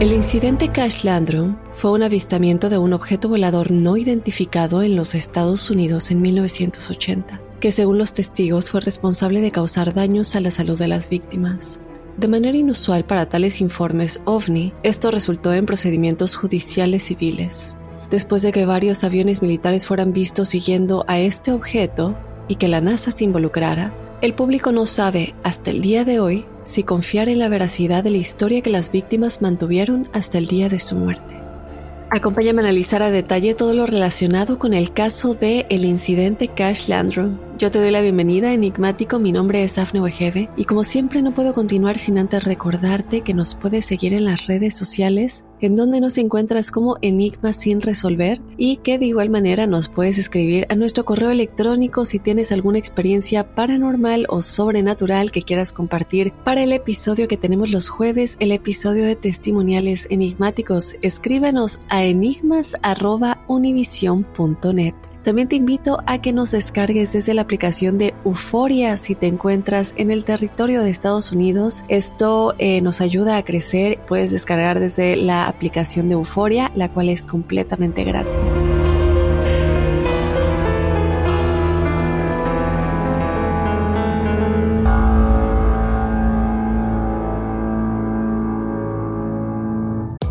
El incidente Cash Landrum fue un avistamiento de un objeto volador no identificado en los Estados Unidos en 1980, que según los testigos fue responsable de causar daños a la salud de las víctimas. De manera inusual para tales informes OVNI, esto resultó en procedimientos judiciales civiles. Después de que varios aviones militares fueran vistos siguiendo a este objeto y que la NASA se involucrara, el público no sabe hasta el día de hoy si confiar en la veracidad de la historia que las víctimas mantuvieron hasta el día de su muerte. Acompáñame a analizar a detalle todo lo relacionado con el caso de el incidente Cash Landrum, yo te doy la bienvenida, enigmático. Mi nombre es Afne Wegebe y como siempre no puedo continuar sin antes recordarte que nos puedes seguir en las redes sociales en donde nos encuentras como Enigma sin resolver y que de igual manera nos puedes escribir a nuestro correo electrónico si tienes alguna experiencia paranormal o sobrenatural que quieras compartir para el episodio que tenemos los jueves, el episodio de testimoniales enigmáticos. Escríbanos a enigmas@univision.net. También te invito a que nos descargues desde la aplicación de Euforia si te encuentras en el territorio de Estados Unidos. Esto eh, nos ayuda a crecer. Puedes descargar desde la aplicación de Euforia, la cual es completamente gratis.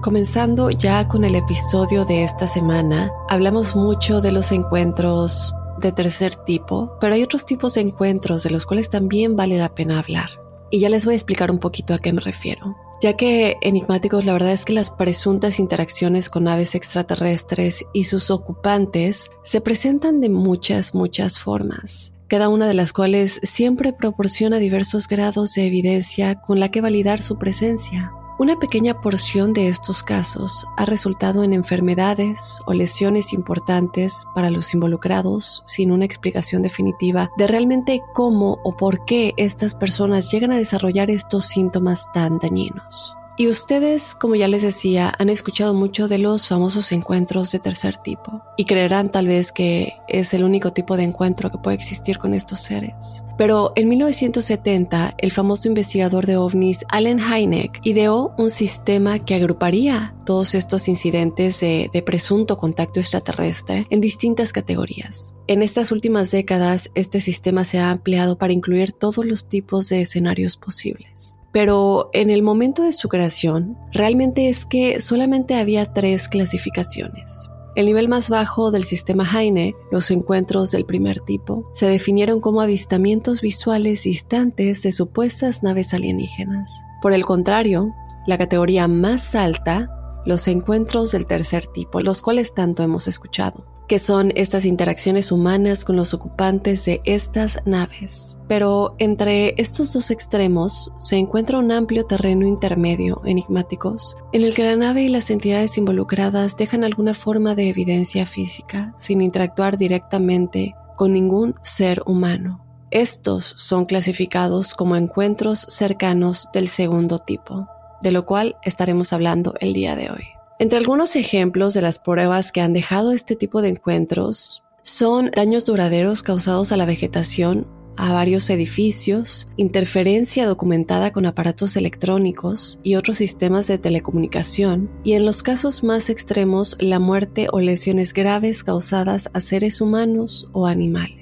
Comenzando ya con el episodio de esta semana, hablamos mucho de los encuentros de tercer tipo, pero hay otros tipos de encuentros de los cuales también vale la pena hablar. Y ya les voy a explicar un poquito a qué me refiero. ya que enigmáticos la verdad es que las presuntas interacciones con aves extraterrestres y sus ocupantes se presentan de muchas, muchas formas cada una de las cuales siempre proporciona diversos grados de evidencia con la que validar su presencia. Una pequeña porción de estos casos ha resultado en enfermedades o lesiones importantes para los involucrados sin una explicación definitiva de realmente cómo o por qué estas personas llegan a desarrollar estos síntomas tan dañinos. Y ustedes, como ya les decía, han escuchado mucho de los famosos encuentros de tercer tipo y creerán tal vez que es el único tipo de encuentro que puede existir con estos seres. Pero en 1970, el famoso investigador de ovnis Allen Hynek ideó un sistema que agruparía todos estos incidentes de, de presunto contacto extraterrestre en distintas categorías. En estas últimas décadas, este sistema se ha ampliado para incluir todos los tipos de escenarios posibles pero en el momento de su creación, realmente es que solamente había tres clasificaciones. El nivel más bajo del sistema Heine, los encuentros del primer tipo, se definieron como avistamientos visuales distantes de supuestas naves alienígenas. Por el contrario, la categoría más alta, los encuentros del tercer tipo, los cuales tanto hemos escuchado que son estas interacciones humanas con los ocupantes de estas naves. Pero entre estos dos extremos se encuentra un amplio terreno intermedio, enigmáticos, en el que la nave y las entidades involucradas dejan alguna forma de evidencia física, sin interactuar directamente con ningún ser humano. Estos son clasificados como encuentros cercanos del segundo tipo, de lo cual estaremos hablando el día de hoy. Entre algunos ejemplos de las pruebas que han dejado este tipo de encuentros son daños duraderos causados a la vegetación, a varios edificios, interferencia documentada con aparatos electrónicos y otros sistemas de telecomunicación, y en los casos más extremos la muerte o lesiones graves causadas a seres humanos o animales.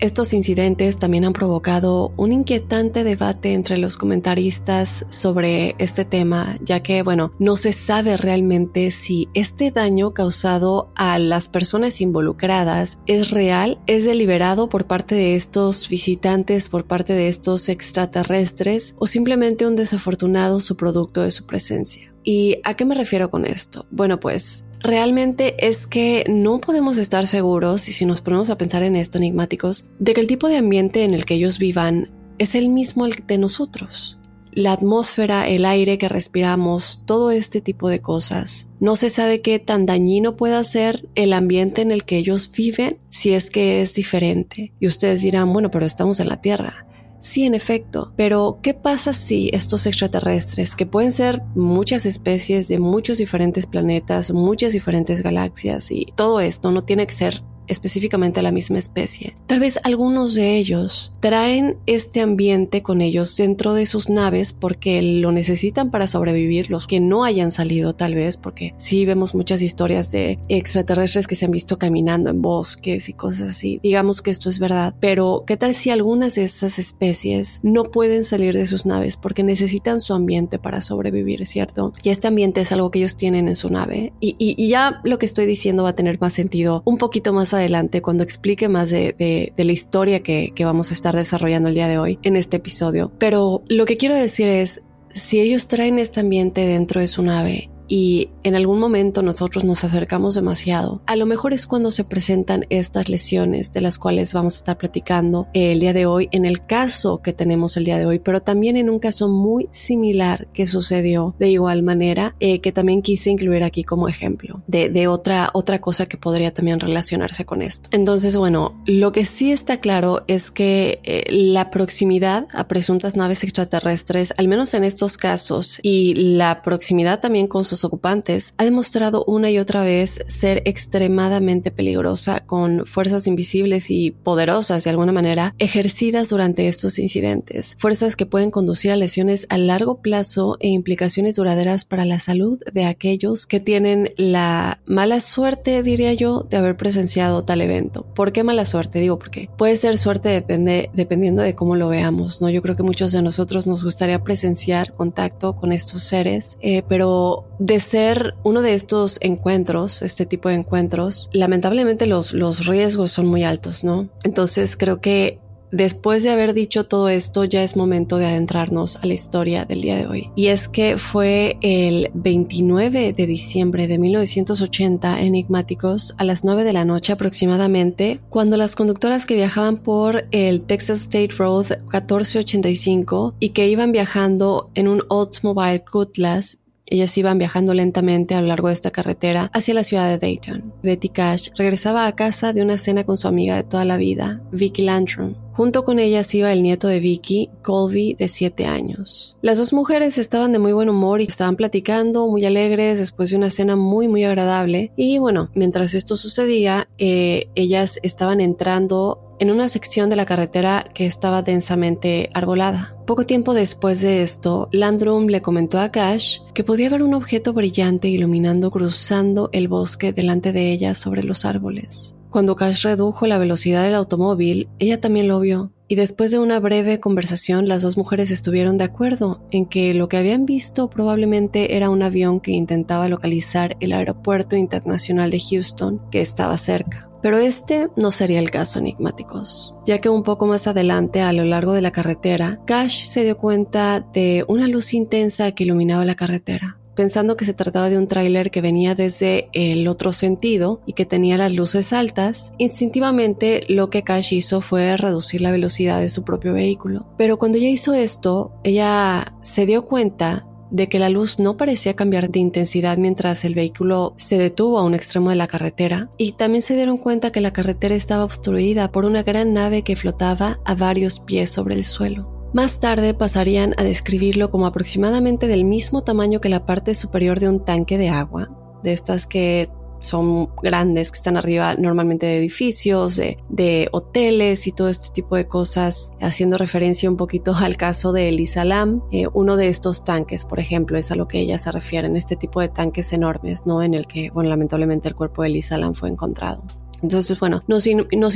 Estos incidentes también han provocado un inquietante debate entre los comentaristas sobre este tema, ya que, bueno, no se sabe realmente si este daño causado a las personas involucradas es real, es deliberado por parte de estos visitantes, por parte de estos extraterrestres, o simplemente un desafortunado subproducto de su presencia. ¿Y a qué me refiero con esto? Bueno, pues realmente es que no podemos estar seguros, y si nos ponemos a pensar en esto, enigmáticos, de que el tipo de ambiente en el que ellos vivan es el mismo al de nosotros. La atmósfera, el aire que respiramos, todo este tipo de cosas. No se sabe qué tan dañino pueda ser el ambiente en el que ellos viven si es que es diferente. Y ustedes dirán, bueno, pero estamos en la Tierra. Sí, en efecto, pero ¿qué pasa si estos extraterrestres, que pueden ser muchas especies de muchos diferentes planetas, muchas diferentes galaxias y todo esto no tiene que ser específicamente la misma especie. Tal vez algunos de ellos traen este ambiente con ellos dentro de sus naves porque lo necesitan para sobrevivir, los que no hayan salido tal vez, porque sí vemos muchas historias de extraterrestres que se han visto caminando en bosques y cosas así. Digamos que esto es verdad, pero ¿qué tal si algunas de estas especies no pueden salir de sus naves porque necesitan su ambiente para sobrevivir, ¿cierto? Y este ambiente es algo que ellos tienen en su nave. Y, y, ya lo que estoy diciendo va a tener más sentido un poquito más adelante cuando explique más de, la historia que vamos a estar desarrollando el día de hoy en este episodio. Pero lo que quiero decir es, si ellos traen este ambiente dentro de su nave y en algún momento nosotros nos acercamos demasiado, a lo mejor es cuando se presentan estas lesiones de las cuales vamos a estar platicando el día de hoy, en el caso que tenemos el día de hoy, pero también en un caso muy similar que sucedió de igual manera, eh, que también quise incluir aquí como ejemplo de, de otra, otra cosa que podría también relacionarse con esto. Entonces, bueno, lo que sí está claro es que eh, la proximidad a presuntas naves extraterrestres, al menos en estos casos, y la proximidad también con sus ocupantes, ha demostrado una y otra vez ser extremadamente peligrosa con fuerzas invisibles y poderosas de alguna manera ejercidas durante estos incidentes, fuerzas que pueden conducir a lesiones a largo plazo e implicaciones duraderas para la salud de aquellos que tienen la mala suerte, diría yo, de haber presenciado tal evento. ¿Por qué mala suerte? Digo, porque puede ser suerte depende, dependiendo de cómo lo veamos, ¿no? Yo creo que muchos de nosotros nos gustaría presenciar contacto con estos seres, eh, pero de ser uno de estos encuentros, este tipo de encuentros, lamentablemente los, los riesgos son muy altos, ¿no? Entonces creo que después de haber dicho todo esto, ya es momento de adentrarnos a la historia del día de hoy. Y es que fue el 29 de diciembre de 1980 enigmáticos a las 9 de la noche aproximadamente, cuando las conductoras que viajaban por el Texas State Road 1485 y que iban viajando en un Oldsmobile Cutlass ellas iban viajando lentamente a lo largo de esta carretera hacia la ciudad de Dayton. Betty Cash regresaba a casa de una cena con su amiga de toda la vida, Vicky Landrum. Junto con ellas iba el nieto de Vicky, Colby, de 7 años. Las dos mujeres estaban de muy buen humor y estaban platicando, muy alegres, después de una cena muy, muy agradable. Y bueno, mientras esto sucedía, eh, ellas estaban entrando en una sección de la carretera que estaba densamente arbolada. Poco tiempo después de esto, Landrum le comentó a Cash que podía ver un objeto brillante iluminando cruzando el bosque delante de ella sobre los árboles. Cuando Cash redujo la velocidad del automóvil, ella también lo vio, y después de una breve conversación las dos mujeres estuvieron de acuerdo en que lo que habían visto probablemente era un avión que intentaba localizar el aeropuerto internacional de Houston que estaba cerca. Pero este no sería el caso enigmáticos, ya que un poco más adelante a lo largo de la carretera, Cash se dio cuenta de una luz intensa que iluminaba la carretera. Pensando que se trataba de un tráiler que venía desde el otro sentido y que tenía las luces altas, instintivamente lo que Cash hizo fue reducir la velocidad de su propio vehículo. Pero cuando ella hizo esto, ella se dio cuenta de que la luz no parecía cambiar de intensidad mientras el vehículo se detuvo a un extremo de la carretera y también se dieron cuenta que la carretera estaba obstruida por una gran nave que flotaba a varios pies sobre el suelo. Más tarde pasarían a describirlo como aproximadamente del mismo tamaño que la parte superior de un tanque de agua, de estas que son grandes, que están arriba normalmente de edificios, de, hoteles y todo este tipo de cosas, haciendo referencia un poquito al caso de Elisa Lam. Eh, uno de estos tanques, por ejemplo, es a lo que ella se refiere, en este tipo de tanques enormes, ¿no? En el que, bueno, lamentablemente el cuerpo de Elisa Lam fue encontrado. Entonces, bueno, nos,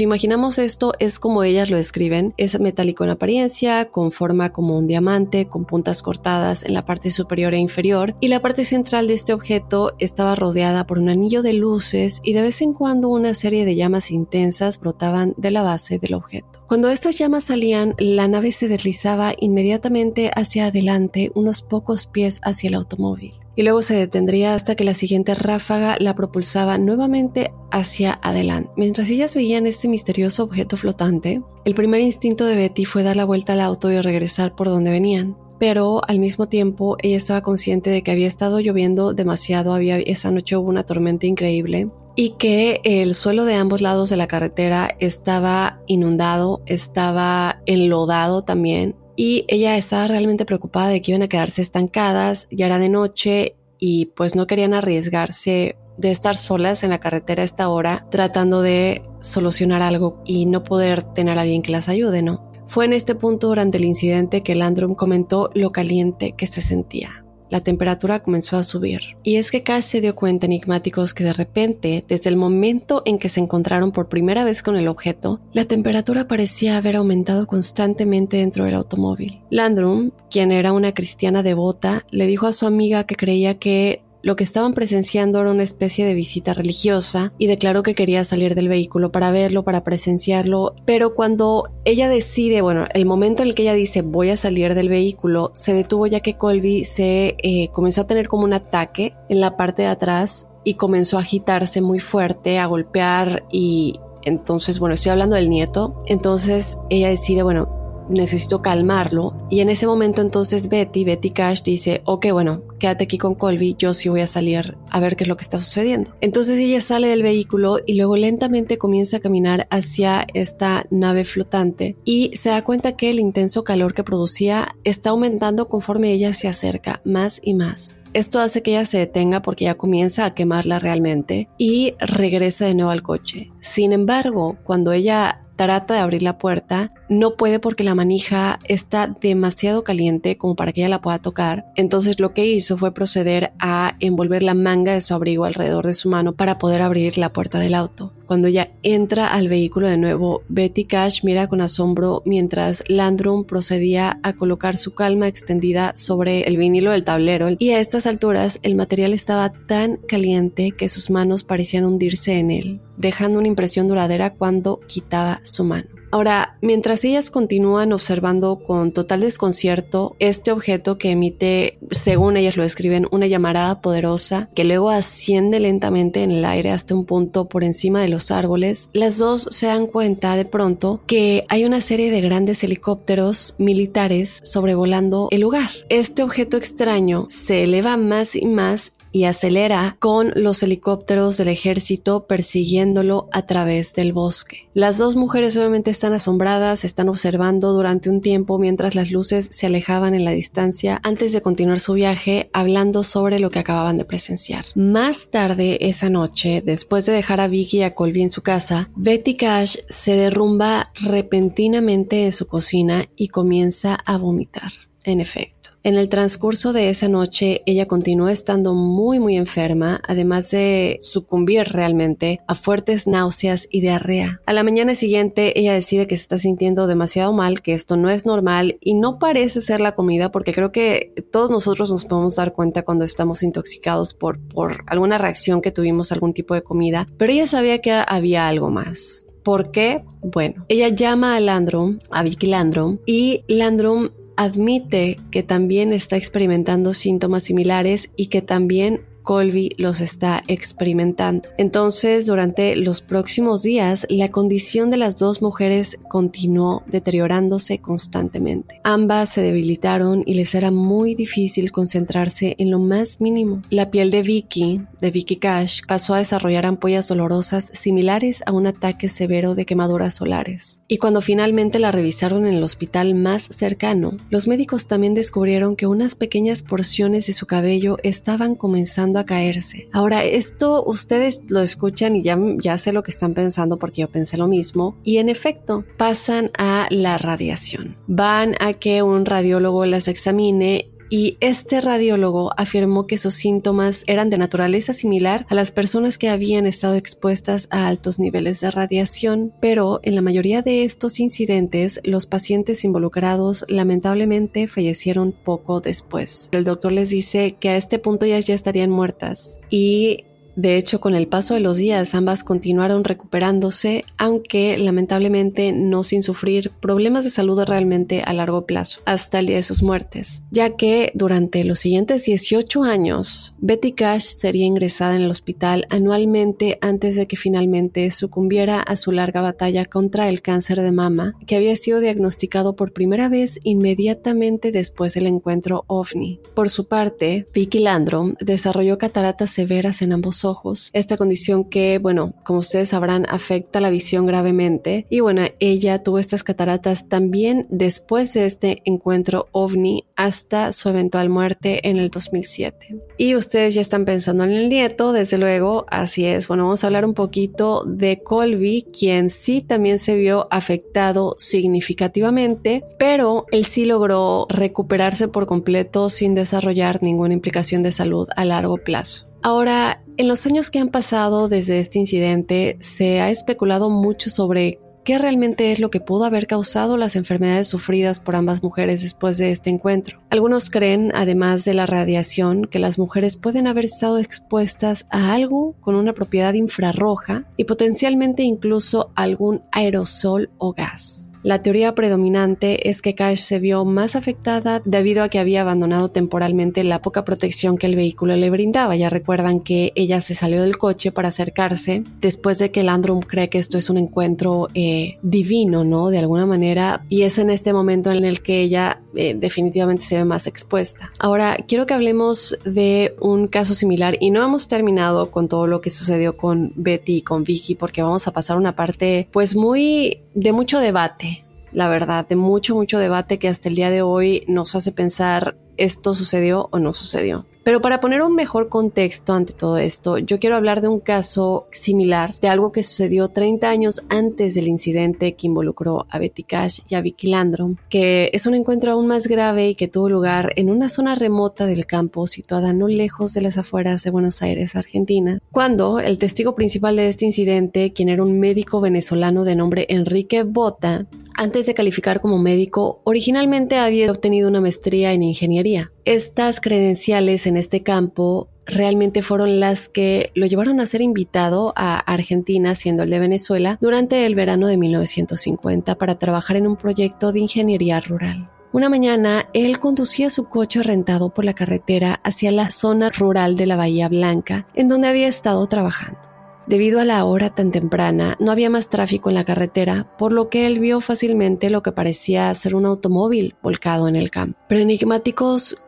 imaginamos esto, es como ellas lo describen, es metálico en apariencia, con forma como un diamante, con puntas cortadas en la parte superior e inferior, y la parte central de este objeto estaba rodeada por un anillo de luces y de vez en cuando una serie de llamas intensas brotaban de la base del objeto. Cuando estas llamas salían, la nave se deslizaba inmediatamente hacia adelante unos pocos pies hacia el automóvil y luego se detendría hasta que la siguiente ráfaga la propulsaba nuevamente hacia adelante. Mientras ellas veían este misterioso objeto flotante, el primer instinto de Betty fue dar la vuelta al auto y regresar por donde venían. Pero al mismo tiempo ella estaba consciente de que había estado lloviendo demasiado, había, esa noche hubo una tormenta increíble y que el suelo de ambos lados de la carretera estaba inundado, estaba enlodado también y ella estaba realmente preocupada de que iban a quedarse estancadas, ya era de noche y pues no querían arriesgarse de estar solas en la carretera a esta hora tratando de solucionar algo y no poder tener a alguien que las ayude, ¿no? Fue en este punto durante el incidente que Landrum comentó lo caliente que se sentía la temperatura comenzó a subir. Y es que Cash se dio cuenta enigmáticos que de repente, desde el momento en que se encontraron por primera vez con el objeto, la temperatura parecía haber aumentado constantemente dentro del automóvil. Landrum, quien era una cristiana devota, le dijo a su amiga que creía que lo que estaban presenciando era una especie de visita religiosa y declaró que quería salir del vehículo para verlo, para presenciarlo, pero cuando ella decide, bueno, el momento en el que ella dice voy a salir del vehículo, se detuvo ya que Colby se eh, comenzó a tener como un ataque en la parte de atrás y comenzó a agitarse muy fuerte, a golpear y entonces, bueno, estoy hablando del nieto, entonces ella decide, bueno, necesito calmarlo. Y en ese momento entonces Betty, Betty Cash dice, ok, bueno, quédate aquí con Colby, yo sí voy a salir a ver qué es lo que está sucediendo. Entonces ella sale del vehículo y luego lentamente comienza a caminar hacia esta nave flotante y se da cuenta que el intenso calor que producía está aumentando conforme ella se acerca más y más. Esto hace que ella se detenga porque ya comienza a quemarla realmente y regresa de nuevo al coche. Sin embargo, cuando ella trata de abrir la puerta, no puede porque la manija está demasiado caliente como para que ella la pueda tocar. Entonces lo que hizo fue proceder a envolver la manga de su abrigo alrededor de su mano para poder abrir la puerta del auto. Cuando ella entra al vehículo de nuevo, Betty Cash mira con asombro mientras Landrum procedía a colocar su calma extendida sobre el vinilo del tablero y a estas alturas el material estaba tan caliente que sus manos parecían hundirse en él, dejando una impresión duradera cuando quitaba su mano. Ahora, mientras ellas continúan observando con total desconcierto este objeto que emite, según ellas lo describen, una llamarada poderosa que luego asciende lentamente en el aire hasta un punto por encima de los árboles, las dos se dan cuenta de pronto que hay una serie de grandes helicópteros militares sobrevolando el lugar. Este objeto extraño se eleva más y más y acelera con los helicópteros del ejército persiguiéndolo a través del bosque. Las dos mujeres obviamente están asombradas, están observando durante un tiempo mientras las luces se alejaban en la distancia antes de continuar su viaje hablando sobre lo que acababan de presenciar. Más tarde esa noche, después de dejar a Vicky y a Colby en su casa, Betty Cash se derrumba repentinamente en su cocina y comienza a vomitar. En efecto, en el transcurso de esa noche ella continuó estando muy muy enferma, además de sucumbir realmente a fuertes náuseas y diarrea. A la mañana siguiente ella decide que se está sintiendo demasiado mal, que esto no es normal y no parece ser la comida porque creo que todos nosotros nos podemos dar cuenta cuando estamos intoxicados por, por alguna reacción que tuvimos a algún tipo de comida, pero ella sabía que había algo más. ¿Por qué? Bueno, ella llama a Landrum, a Vicky Landrum, y Landrum admite que también está experimentando síntomas similares y que también Colby los está experimentando. Entonces, durante los próximos días, la condición de las dos mujeres continuó deteriorándose constantemente. Ambas se debilitaron y les era muy difícil concentrarse en lo más mínimo. La piel de Vicky, de Vicky Cash, pasó a desarrollar ampollas dolorosas similares a un ataque severo de quemaduras solares. Y cuando finalmente la revisaron en el hospital más cercano, los médicos también descubrieron que unas pequeñas porciones de su cabello estaban comenzando a caerse. Ahora, esto ustedes lo escuchan y ya, ya sé lo que están pensando porque yo pensé lo mismo. Y en efecto, pasan a la radiación. Van a que un radiólogo las examine y este radiólogo afirmó que sus síntomas eran de naturaleza similar a las personas que habían estado expuestas a altos niveles de radiación, pero en la mayoría de estos incidentes los pacientes involucrados lamentablemente fallecieron poco después. El doctor les dice que a este punto ya, ya estarían muertas y de hecho, con el paso de los días, ambas continuaron recuperándose, aunque lamentablemente no sin sufrir problemas de salud realmente a largo plazo, hasta el día de sus muertes, ya que durante los siguientes 18 años, Betty Cash sería ingresada en el hospital anualmente antes de que finalmente sucumbiera a su larga batalla contra el cáncer de mama, que había sido diagnosticado por primera vez inmediatamente después del encuentro OVNI. Por su parte, Vicky Landrum desarrolló cataratas severas en ambos ojos. Esta condición que, bueno, como ustedes sabrán, afecta la visión gravemente. Y bueno, ella tuvo estas cataratas también después de este encuentro ovni hasta su eventual muerte en el 2007. Y ustedes ya están pensando en el nieto, desde luego, así es. Bueno, vamos a hablar un poquito de Colby, quien sí también se vio afectado significativamente, pero él sí logró recuperarse por completo sin desarrollar ninguna implicación de salud a largo plazo. Ahora, en los años que han pasado desde este incidente, se ha especulado mucho sobre qué realmente es lo que pudo haber causado las enfermedades sufridas por ambas mujeres después de este encuentro. Algunos creen, además de la radiación, que las mujeres pueden haber estado expuestas a algo con una propiedad infrarroja y potencialmente incluso algún aerosol o gas. La teoría predominante es que Cash se vio más afectada debido a que había abandonado temporalmente la poca protección que el vehículo le brindaba. Ya recuerdan que ella se salió del coche para acercarse después de que Landrum cree que esto es un encuentro eh, divino, ¿no? De alguna manera. Y es en este momento en el que ella eh, definitivamente se ve más expuesta. Ahora, quiero que hablemos de un caso similar y no hemos terminado con todo lo que sucedió con Betty y con Vicky porque vamos a pasar una parte pues muy de mucho debate, la verdad, de mucho, mucho debate que hasta el día de hoy nos hace pensar esto sucedió o no sucedió. Pero para poner un mejor contexto ante todo esto, yo quiero hablar de un caso similar, de algo que sucedió 30 años antes del incidente que involucró a Betty Cash y a Vicky Landrum, que es un encuentro aún más grave y que tuvo lugar en una zona remota del campo situada no lejos de las afueras de Buenos Aires, Argentina, cuando el testigo principal de este incidente, quien era un médico venezolano de nombre Enrique Bota, antes de calificar como médico, originalmente había obtenido una maestría en ingeniería. Estas credenciales en este campo realmente fueron las que lo llevaron a ser invitado a Argentina, siendo el de Venezuela, durante el verano de 1950 para trabajar en un proyecto de ingeniería rural. Una mañana, él conducía su coche rentado por la carretera hacia la zona rural de la Bahía Blanca, en donde había estado trabajando. Debido a la hora tan temprana, no había más tráfico en la carretera, por lo que él vio fácilmente lo que parecía ser un automóvil volcado en el campo. Pero enigmáticos,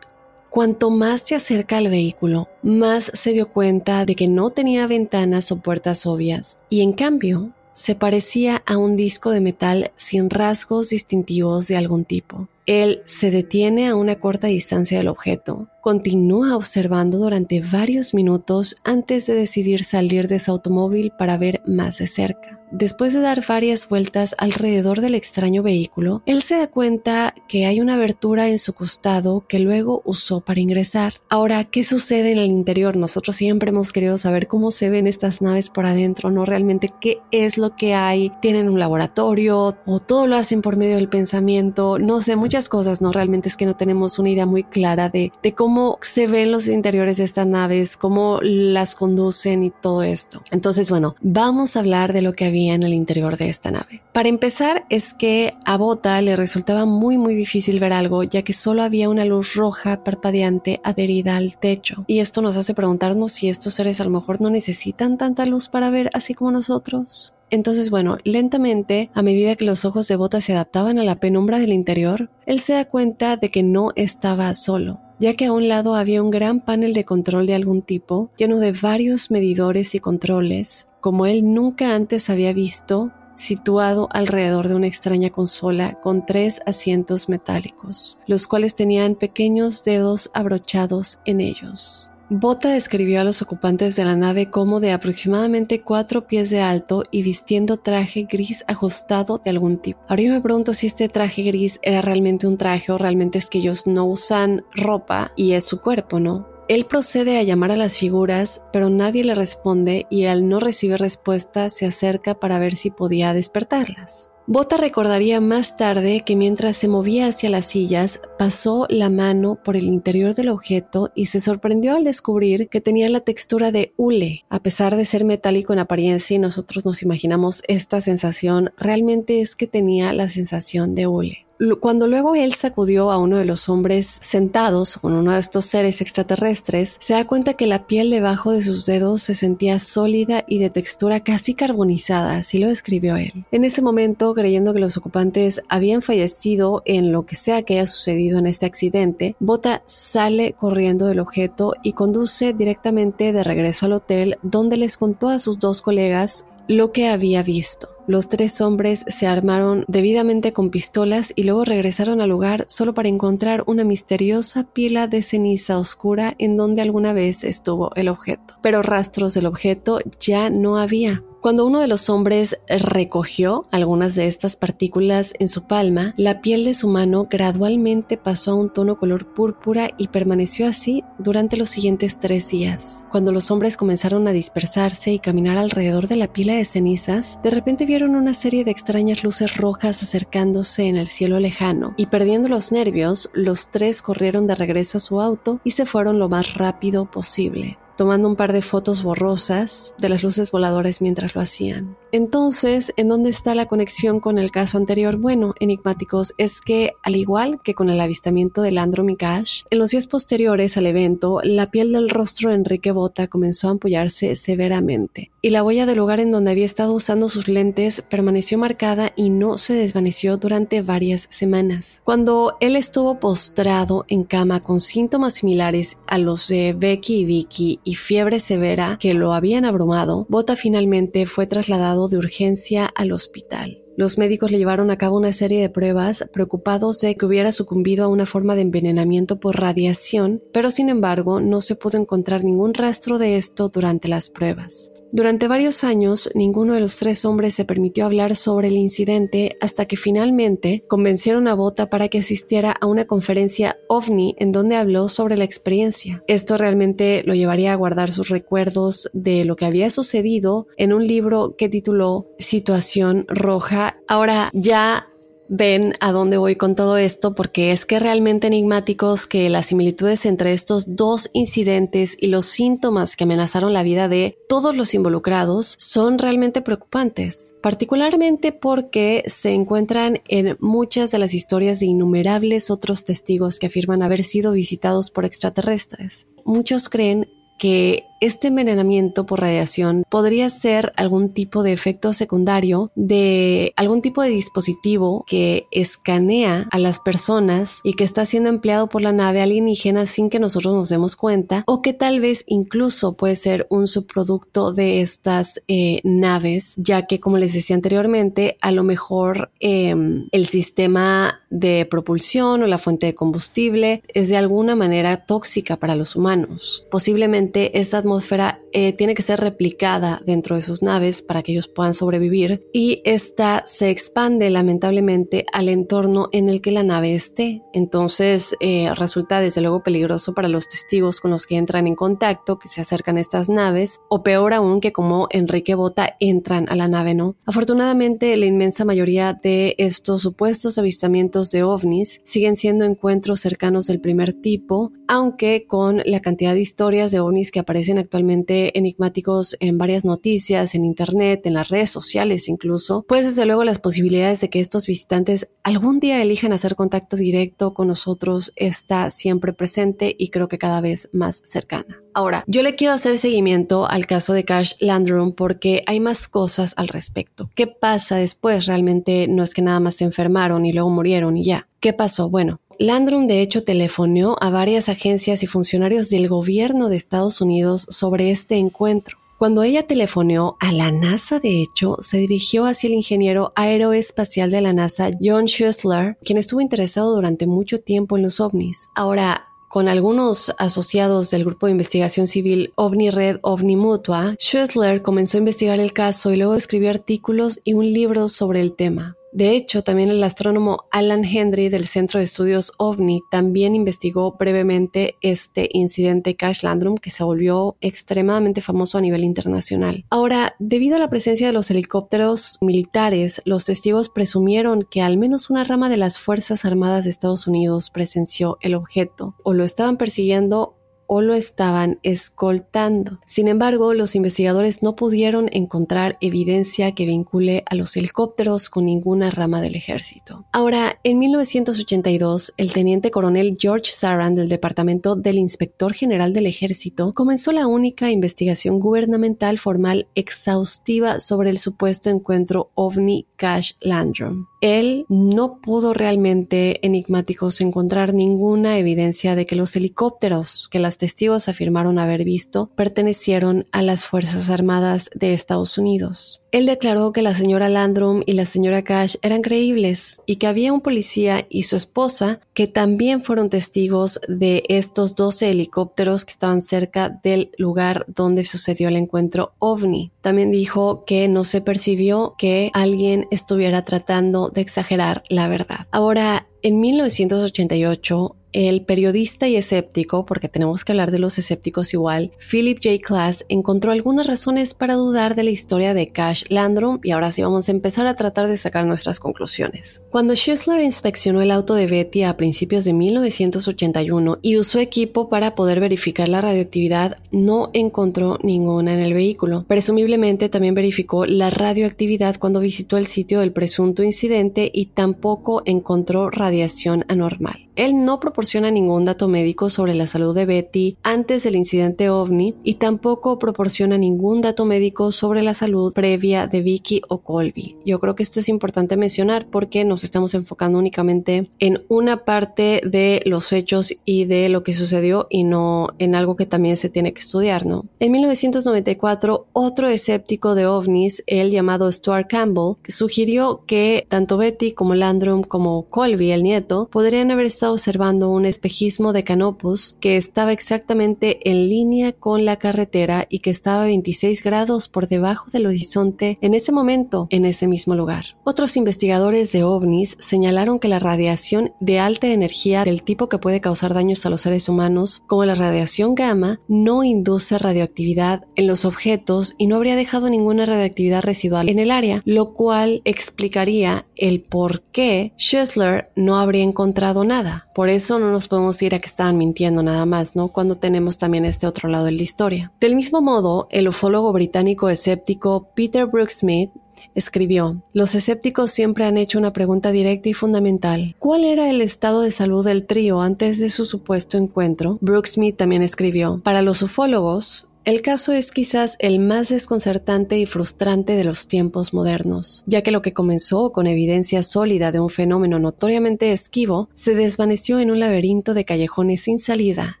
cuanto más se acerca al vehículo, más se dio cuenta de que no tenía ventanas o puertas obvias, y en cambio se parecía a un disco de metal sin rasgos distintivos de algún tipo. Él se detiene a una corta distancia del objeto, continúa observando durante varios minutos antes de decidir salir de su automóvil para ver más de cerca. Después de dar varias vueltas alrededor del extraño vehículo, él se da cuenta que hay una abertura en su costado que luego usó para ingresar. Ahora, ¿qué sucede en el interior? Nosotros siempre hemos querido saber cómo se ven estas naves por adentro, ¿no? Realmente, ¿qué es lo que hay? ¿Tienen un laboratorio? ¿O todo lo hacen por medio del pensamiento? No sé, muchas cosas, ¿no? Realmente es que no tenemos una idea muy clara de, de cómo se ven los interiores de estas naves, cómo las conducen y todo esto. Entonces, bueno, vamos a hablar de lo que había en el interior de esta nave. Para empezar, es que a Bota le resultaba muy muy difícil ver algo, ya que solo había una luz roja parpadeante adherida al techo. Y esto nos hace preguntarnos si estos seres a lo mejor no necesitan tanta luz para ver así como nosotros. Entonces, bueno, lentamente, a medida que los ojos de Bota se adaptaban a la penumbra del interior, él se da cuenta de que no estaba solo ya que a un lado había un gran panel de control de algún tipo, lleno de varios medidores y controles, como él nunca antes había visto, situado alrededor de una extraña consola con tres asientos metálicos, los cuales tenían pequeños dedos abrochados en ellos. Bota describió a los ocupantes de la nave como de aproximadamente cuatro pies de alto y vistiendo traje gris ajustado de algún tipo. Ahora me pregunto si este traje gris era realmente un traje o realmente es que ellos no usan ropa y es su cuerpo, ¿no? Él procede a llamar a las figuras, pero nadie le responde y al no recibir respuesta se acerca para ver si podía despertarlas. Bota recordaría más tarde que mientras se movía hacia las sillas, pasó la mano por el interior del objeto y se sorprendió al descubrir que tenía la textura de hule. A pesar de ser metálico en apariencia y nosotros nos imaginamos esta sensación, realmente es que tenía la sensación de hule. Cuando luego él sacudió a uno de los hombres sentados con uno de estos seres extraterrestres, se da cuenta que la piel debajo de sus dedos se sentía sólida y de textura casi carbonizada, así lo describió él. En ese momento, creyendo que los ocupantes habían fallecido en lo que sea que haya sucedido en este accidente, Bota sale corriendo del objeto y conduce directamente de regreso al hotel donde les contó a sus dos colegas lo que había visto. Los tres hombres se armaron debidamente con pistolas y luego regresaron al lugar solo para encontrar una misteriosa pila de ceniza oscura en donde alguna vez estuvo el objeto. Pero rastros del objeto ya no había. Cuando uno de los hombres recogió algunas de estas partículas en su palma, la piel de su mano gradualmente pasó a un tono color púrpura y permaneció así durante los siguientes tres días. Cuando los hombres comenzaron a dispersarse y caminar alrededor de la pila de cenizas, de repente vieron una serie de extrañas luces rojas acercándose en el cielo lejano, y perdiendo los nervios, los tres corrieron de regreso a su auto y se fueron lo más rápido posible tomando un par de fotos borrosas de las luces voladoras mientras lo hacían. Entonces, ¿en dónde está la conexión con el caso anterior? Bueno, enigmáticos, es que al igual que con el avistamiento del Andromikash, en los días posteriores al evento, la piel del rostro de Enrique Bota comenzó a ampollarse severamente, y la huella del lugar en donde había estado usando sus lentes permaneció marcada y no se desvaneció durante varias semanas. Cuando él estuvo postrado en cama con síntomas similares a los de Becky y Vicky y fiebre severa que lo habían abrumado, Bota finalmente fue trasladado de urgencia al hospital. Los médicos le llevaron a cabo una serie de pruebas, preocupados de que hubiera sucumbido a una forma de envenenamiento por radiación, pero sin embargo no se pudo encontrar ningún rastro de esto durante las pruebas. Durante varios años, ninguno de los tres hombres se permitió hablar sobre el incidente hasta que finalmente convencieron a Bota para que asistiera a una conferencia ovni en donde habló sobre la experiencia. Esto realmente lo llevaría a guardar sus recuerdos de lo que había sucedido en un libro que tituló Situación Roja. Ahora ya ven a dónde voy con todo esto, porque es que realmente enigmáticos que las similitudes entre estos dos incidentes y los síntomas que amenazaron la vida de todos los involucrados son realmente preocupantes, particularmente porque se encuentran en muchas de las historias de innumerables otros testigos que afirman haber sido visitados por extraterrestres. Muchos creen que este envenenamiento por radiación podría ser algún tipo de efecto secundario de algún tipo de dispositivo que escanea a las personas y que está siendo empleado por la nave alienígena sin que nosotros nos demos cuenta o que tal vez incluso puede ser un subproducto de estas eh, naves ya que como les decía anteriormente a lo mejor em, el sistema de propulsión o la fuente de combustible es de alguna manera tóxica para los humanos posiblemente esta atmósfera eh, tiene que ser replicada dentro de sus naves para que ellos puedan sobrevivir y esta se expande lamentablemente al entorno en el que la nave esté. Entonces eh, resulta desde luego peligroso para los testigos con los que entran en contacto, que se acercan a estas naves, o peor aún que como Enrique Bota entran a la nave, ¿no? Afortunadamente la inmensa mayoría de estos supuestos avistamientos de ovnis siguen siendo encuentros cercanos del primer tipo, aunque con la cantidad de historias de ovnis que aparecen actualmente enigmáticos en varias noticias, en internet, en las redes sociales incluso, pues desde luego las posibilidades de que estos visitantes algún día elijan hacer contacto directo con nosotros está siempre presente y creo que cada vez más cercana. Ahora, yo le quiero hacer seguimiento al caso de Cash Landrum porque hay más cosas al respecto. ¿Qué pasa después? Realmente no es que nada más se enfermaron y luego murieron y ya. ¿Qué pasó? Bueno, Landrum de hecho telefoneó a varias agencias y funcionarios del gobierno de Estados Unidos sobre este encuentro. Cuando ella telefoneó a la NASA, de hecho, se dirigió hacia el ingeniero aeroespacial de la NASA, John Schuessler, quien estuvo interesado durante mucho tiempo en los ovnis. Ahora, con algunos asociados del grupo de investigación civil OVNI Red OVNI Mutua, Schuessler comenzó a investigar el caso y luego escribió artículos y un libro sobre el tema. De hecho, también el astrónomo Alan Hendry del Centro de Estudios OVNI también investigó brevemente este incidente Cash Landrum que se volvió extremadamente famoso a nivel internacional. Ahora, debido a la presencia de los helicópteros militares, los testigos presumieron que al menos una rama de las Fuerzas Armadas de Estados Unidos presenció el objeto o lo estaban persiguiendo o lo estaban escoltando. Sin embargo, los investigadores no pudieron encontrar evidencia que vincule a los helicópteros con ninguna rama del ejército. Ahora, en 1982, el teniente coronel George Saran del Departamento del Inspector General del Ejército comenzó la única investigación gubernamental formal exhaustiva sobre el supuesto encuentro OVNI Cash Landrum él no pudo realmente enigmáticos encontrar ninguna evidencia de que los helicópteros que las testigos afirmaron haber visto pertenecieron a las Fuerzas Armadas de Estados Unidos. Él declaró que la señora Landrum y la señora Cash eran creíbles y que había un policía y su esposa que también fueron testigos de estos 12 helicópteros que estaban cerca del lugar donde sucedió el encuentro ovni. También dijo que no se percibió que alguien estuviera tratando de exagerar la verdad. Ahora, en 1988, el periodista y escéptico, porque tenemos que hablar de los escépticos igual, Philip J. Klass encontró algunas razones para dudar de la historia de Cash Landrum y ahora sí vamos a empezar a tratar de sacar nuestras conclusiones. Cuando Schuessler inspeccionó el auto de Betty a principios de 1981 y usó equipo para poder verificar la radioactividad, no encontró ninguna en el vehículo. Presumiblemente también verificó la radioactividad cuando visitó el sitio del presunto incidente y tampoco encontró radiación anormal. Él no proporciona ningún dato médico sobre la salud de Betty antes del incidente ovni y tampoco proporciona ningún dato médico sobre la salud previa de Vicky o Colby. Yo creo que esto es importante mencionar porque nos estamos enfocando únicamente en una parte de los hechos y de lo que sucedió y no en algo que también se tiene que estudiar, ¿no? En 1994, otro escéptico de ovnis, el llamado Stuart Campbell, sugirió que tanto Betty como Landrum como Colby, el nieto, podrían haber estado observando un espejismo de Canopus que estaba exactamente en línea con la carretera y que estaba a 26 grados por debajo del horizonte en ese momento, en ese mismo lugar. Otros investigadores de ovnis señalaron que la radiación de alta energía del tipo que puede causar daños a los seres humanos, como la radiación gamma, no induce radioactividad en los objetos y no habría dejado ninguna radioactividad residual en el área, lo cual explicaría el por qué Schessler no habría encontrado nada. Por eso no nos podemos ir a que estaban mintiendo nada más, ¿no? Cuando tenemos también este otro lado de la historia. Del mismo modo, el ufólogo británico escéptico Peter Brooksmith escribió, Los escépticos siempre han hecho una pregunta directa y fundamental. ¿Cuál era el estado de salud del trío antes de su supuesto encuentro? Brooksmith también escribió, Para los ufólogos, el caso es quizás el más desconcertante y frustrante de los tiempos modernos, ya que lo que comenzó con evidencia sólida de un fenómeno notoriamente esquivo se desvaneció en un laberinto de callejones sin salida,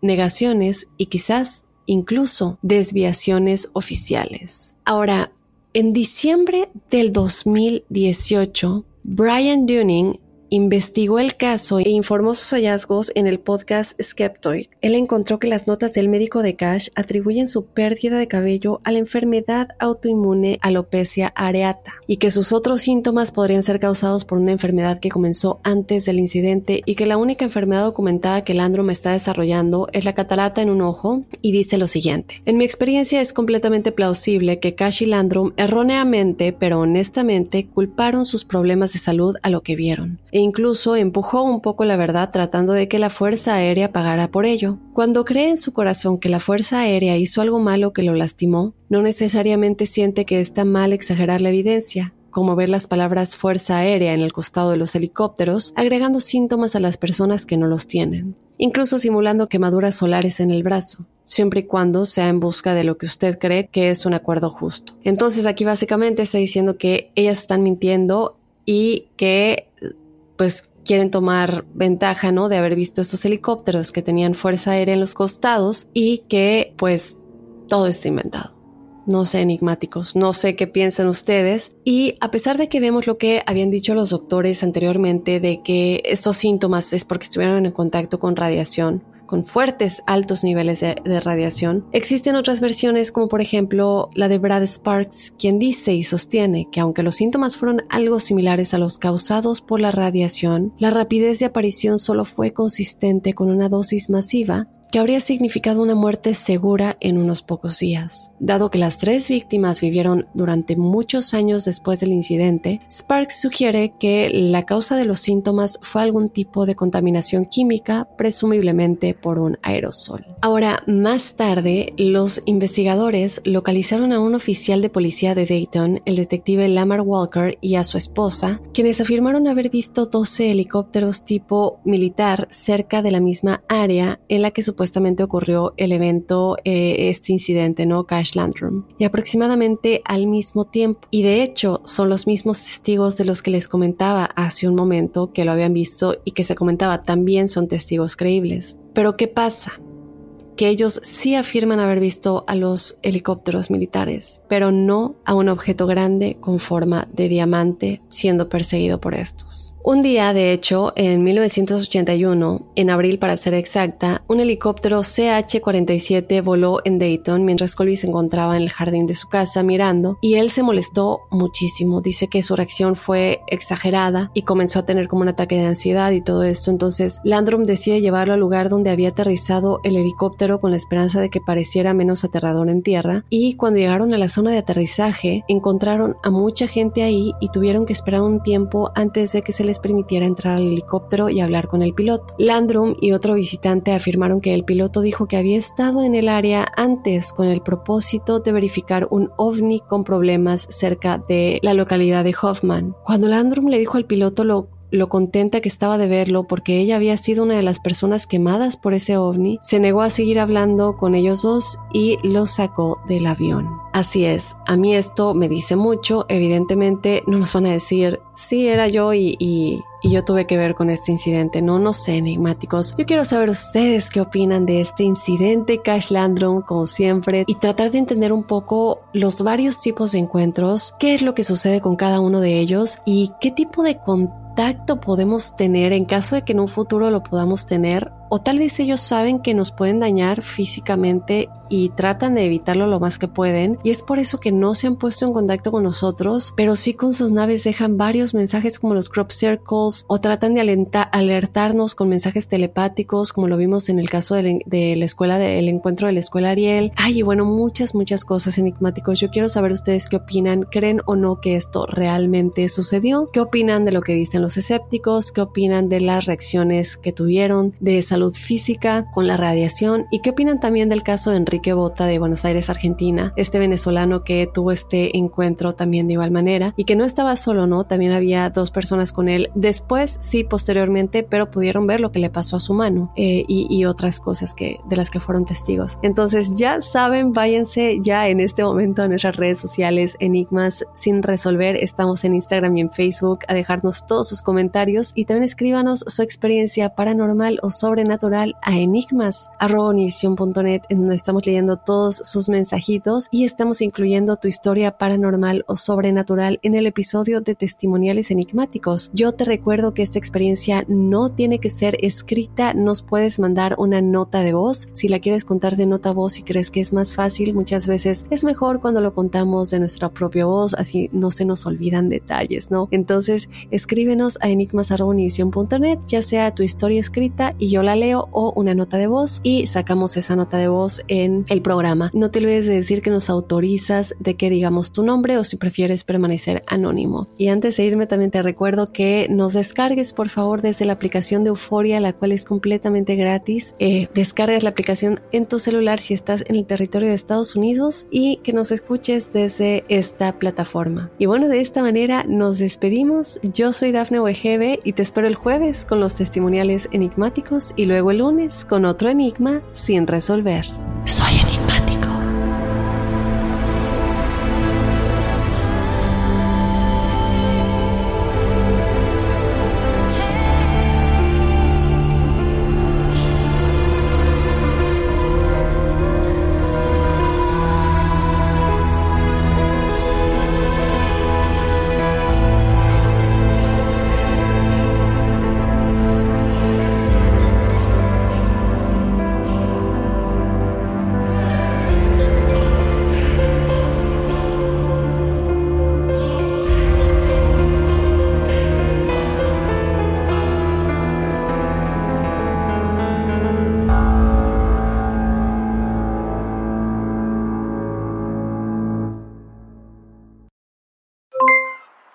negaciones y quizás incluso desviaciones oficiales. Ahora, en diciembre del 2018, Brian Dunning investigó el caso e informó sus hallazgos en el podcast Skeptoid. Él encontró que las notas del médico de Cash atribuyen su pérdida de cabello a la enfermedad autoinmune alopecia areata y que sus otros síntomas podrían ser causados por una enfermedad que comenzó antes del incidente y que la única enfermedad documentada que Landrum está desarrollando es la catarata en un ojo y dice lo siguiente. En mi experiencia es completamente plausible que Cash y Landrum erróneamente pero honestamente culparon sus problemas de salud a lo que vieron e incluso empujó un poco la verdad tratando de que la Fuerza Aérea pagara por ello. Cuando cree en su corazón que la Fuerza Aérea hizo algo malo que lo lastimó, no necesariamente siente que está mal exagerar la evidencia, como ver las palabras Fuerza Aérea en el costado de los helicópteros, agregando síntomas a las personas que no los tienen, incluso simulando quemaduras solares en el brazo siempre y cuando sea en busca de lo que usted cree que es un acuerdo justo. Entonces aquí básicamente está diciendo que ellas están mintiendo y que pues quieren tomar ventaja, ¿no? De haber visto estos helicópteros que tenían fuerza aérea en los costados y que pues todo está inventado. No sé, enigmáticos, no sé qué piensan ustedes. Y a pesar de que vemos lo que habían dicho los doctores anteriormente de que estos síntomas es porque estuvieron en contacto con radiación, con fuertes altos niveles de, radiación. Existen otras versiones como por ejemplo la de Brad Sparks, quien dice y sostiene que aunque los síntomas fueron algo similares a los causados por la radiación, la rapidez de aparición solo fue consistente con una dosis masiva que habría significado una muerte segura en unos pocos días. Dado que las tres víctimas vivieron durante muchos años después del incidente, Sparks sugiere que la causa de los síntomas fue algún tipo de contaminación química, presumiblemente por un aerosol. Ahora, más tarde, los investigadores localizaron a un oficial de policía de Dayton, el detective Lamar Walker, y a su esposa, quienes afirmaron haber visto 12 helicópteros tipo militar cerca de la misma área en la que su supuestamente ocurrió el evento, eh, este incidente, ¿no? Cash Landrum. Y aproximadamente al mismo tiempo. Y de hecho, son los mismos testigos de los que les comentaba hace un momento que lo habían visto y que se comentaba también son testigos creíbles. Pero ¿qué pasa? que ellos sí afirman haber visto a los helicópteros militares, pero no a un objeto grande con forma de diamante siendo perseguido por estos. Un día, de hecho, en 1981, en abril para ser exacta, un helicóptero CH-47 voló en Dayton mientras Colby se encontraba en el jardín de su casa mirando y él se molestó muchísimo. Dice que su reacción fue exagerada y comenzó a tener como un ataque de ansiedad y todo esto. Entonces, Landrum decide llevarlo al lugar donde había aterrizado el helicóptero con la esperanza de que pareciera menos aterrador en tierra. Y cuando llegaron a la zona de aterrizaje, encontraron a mucha gente ahí y tuvieron que esperar un tiempo antes de que se les permitiera entrar al helicóptero y hablar con el piloto. Landrum y otro visitante afirmaron que el piloto dijo que había estado en el área antes con el propósito de verificar un ovni con problemas cerca de la localidad de Hoffman. Cuando Landrum le dijo al piloto lo lo contenta que estaba de verlo porque ella había sido una de las personas quemadas por ese ovni, se negó a seguir hablando con ellos dos y los sacó del avión. Así es, a mí esto me dice mucho, evidentemente no nos van a decir, sí, era yo y, y, yo tuve que ver con este incidente, no, no sé, enigmáticos. Yo quiero saber ustedes qué opinan de este incidente Cash Landrum, como siempre, y tratar de entender un poco los varios tipos de encuentros, qué es lo que sucede con cada uno de ellos y qué tipo de contacto contacto podemos tener en caso de que en un futuro lo podamos tener? O tal vez ellos saben que nos pueden dañar físicamente y tratan de evitarlo lo más que pueden y es por eso que no se han puesto en contacto con nosotros, pero sí con sus naves dejan varios mensajes como los crop circles o tratan de alertarnos con mensajes telepáticos como lo vimos en el caso de, la escuela del encuentro de la escuela Ariel. Ay, y bueno, muchas, muchas cosas enigmáticos. Yo quiero saber ustedes qué opinan, creen o no que esto realmente sucedió, qué opinan de lo que dicen los escépticos, qué opinan de las reacciones que tuvieron de salud física con la radiación y qué opinan también del caso de Enrique Bota de Buenos Aires, Argentina, este venezolano que tuvo este encuentro también de igual manera y que no estaba solo, ¿no? También había dos personas con él. Después, sí, posteriormente, pero pudieron ver lo que le pasó a su mano eh, y, otras cosas que, de las que fueron testigos. Entonces, ya saben, váyanse ya en este momento a nuestras redes sociales, Enigmas sin resolver. Estamos en Instagram y en Facebook a dejarnos todos sus comentarios y también escríbanos su experiencia paranormal o sobrenatural a enigmas.univision.net en donde estamos leyendo todos sus mensajitos y estamos incluyendo tu historia paranormal o sobrenatural en el episodio de testimoniales enigmáticos. Yo te recuerdo que esta experiencia no tiene que ser escrita, nos puedes mandar una nota de voz. Si la quieres contar de nota voz y crees que es más fácil, muchas veces es mejor cuando lo contamos de nuestra propia voz, así no se nos olvidan detalles, ¿no? Entonces, escríbenos a enigmas.univision.net, ya sea tu historia escrita y yo la leo o una nota de voz y sacamos esa nota de voz en el programa. No te olvides de decir que nos autorizas de que digamos tu nombre o si prefieres permanecer anónimo. Y antes de irme también te recuerdo que nos descargues por favor desde la aplicación de Euforia, la cual es completamente gratis. Eh, descargas la aplicación en tu celular si estás en el territorio de Estados Unidos y que nos escuches desde esta plataforma. Y bueno, de esta manera nos despedimos. Yo soy Dafne Wegebe y te espero el jueves con los testimoniales enigmáticos y luego el lunes con otro enigma sin resolver. Soy enigmático.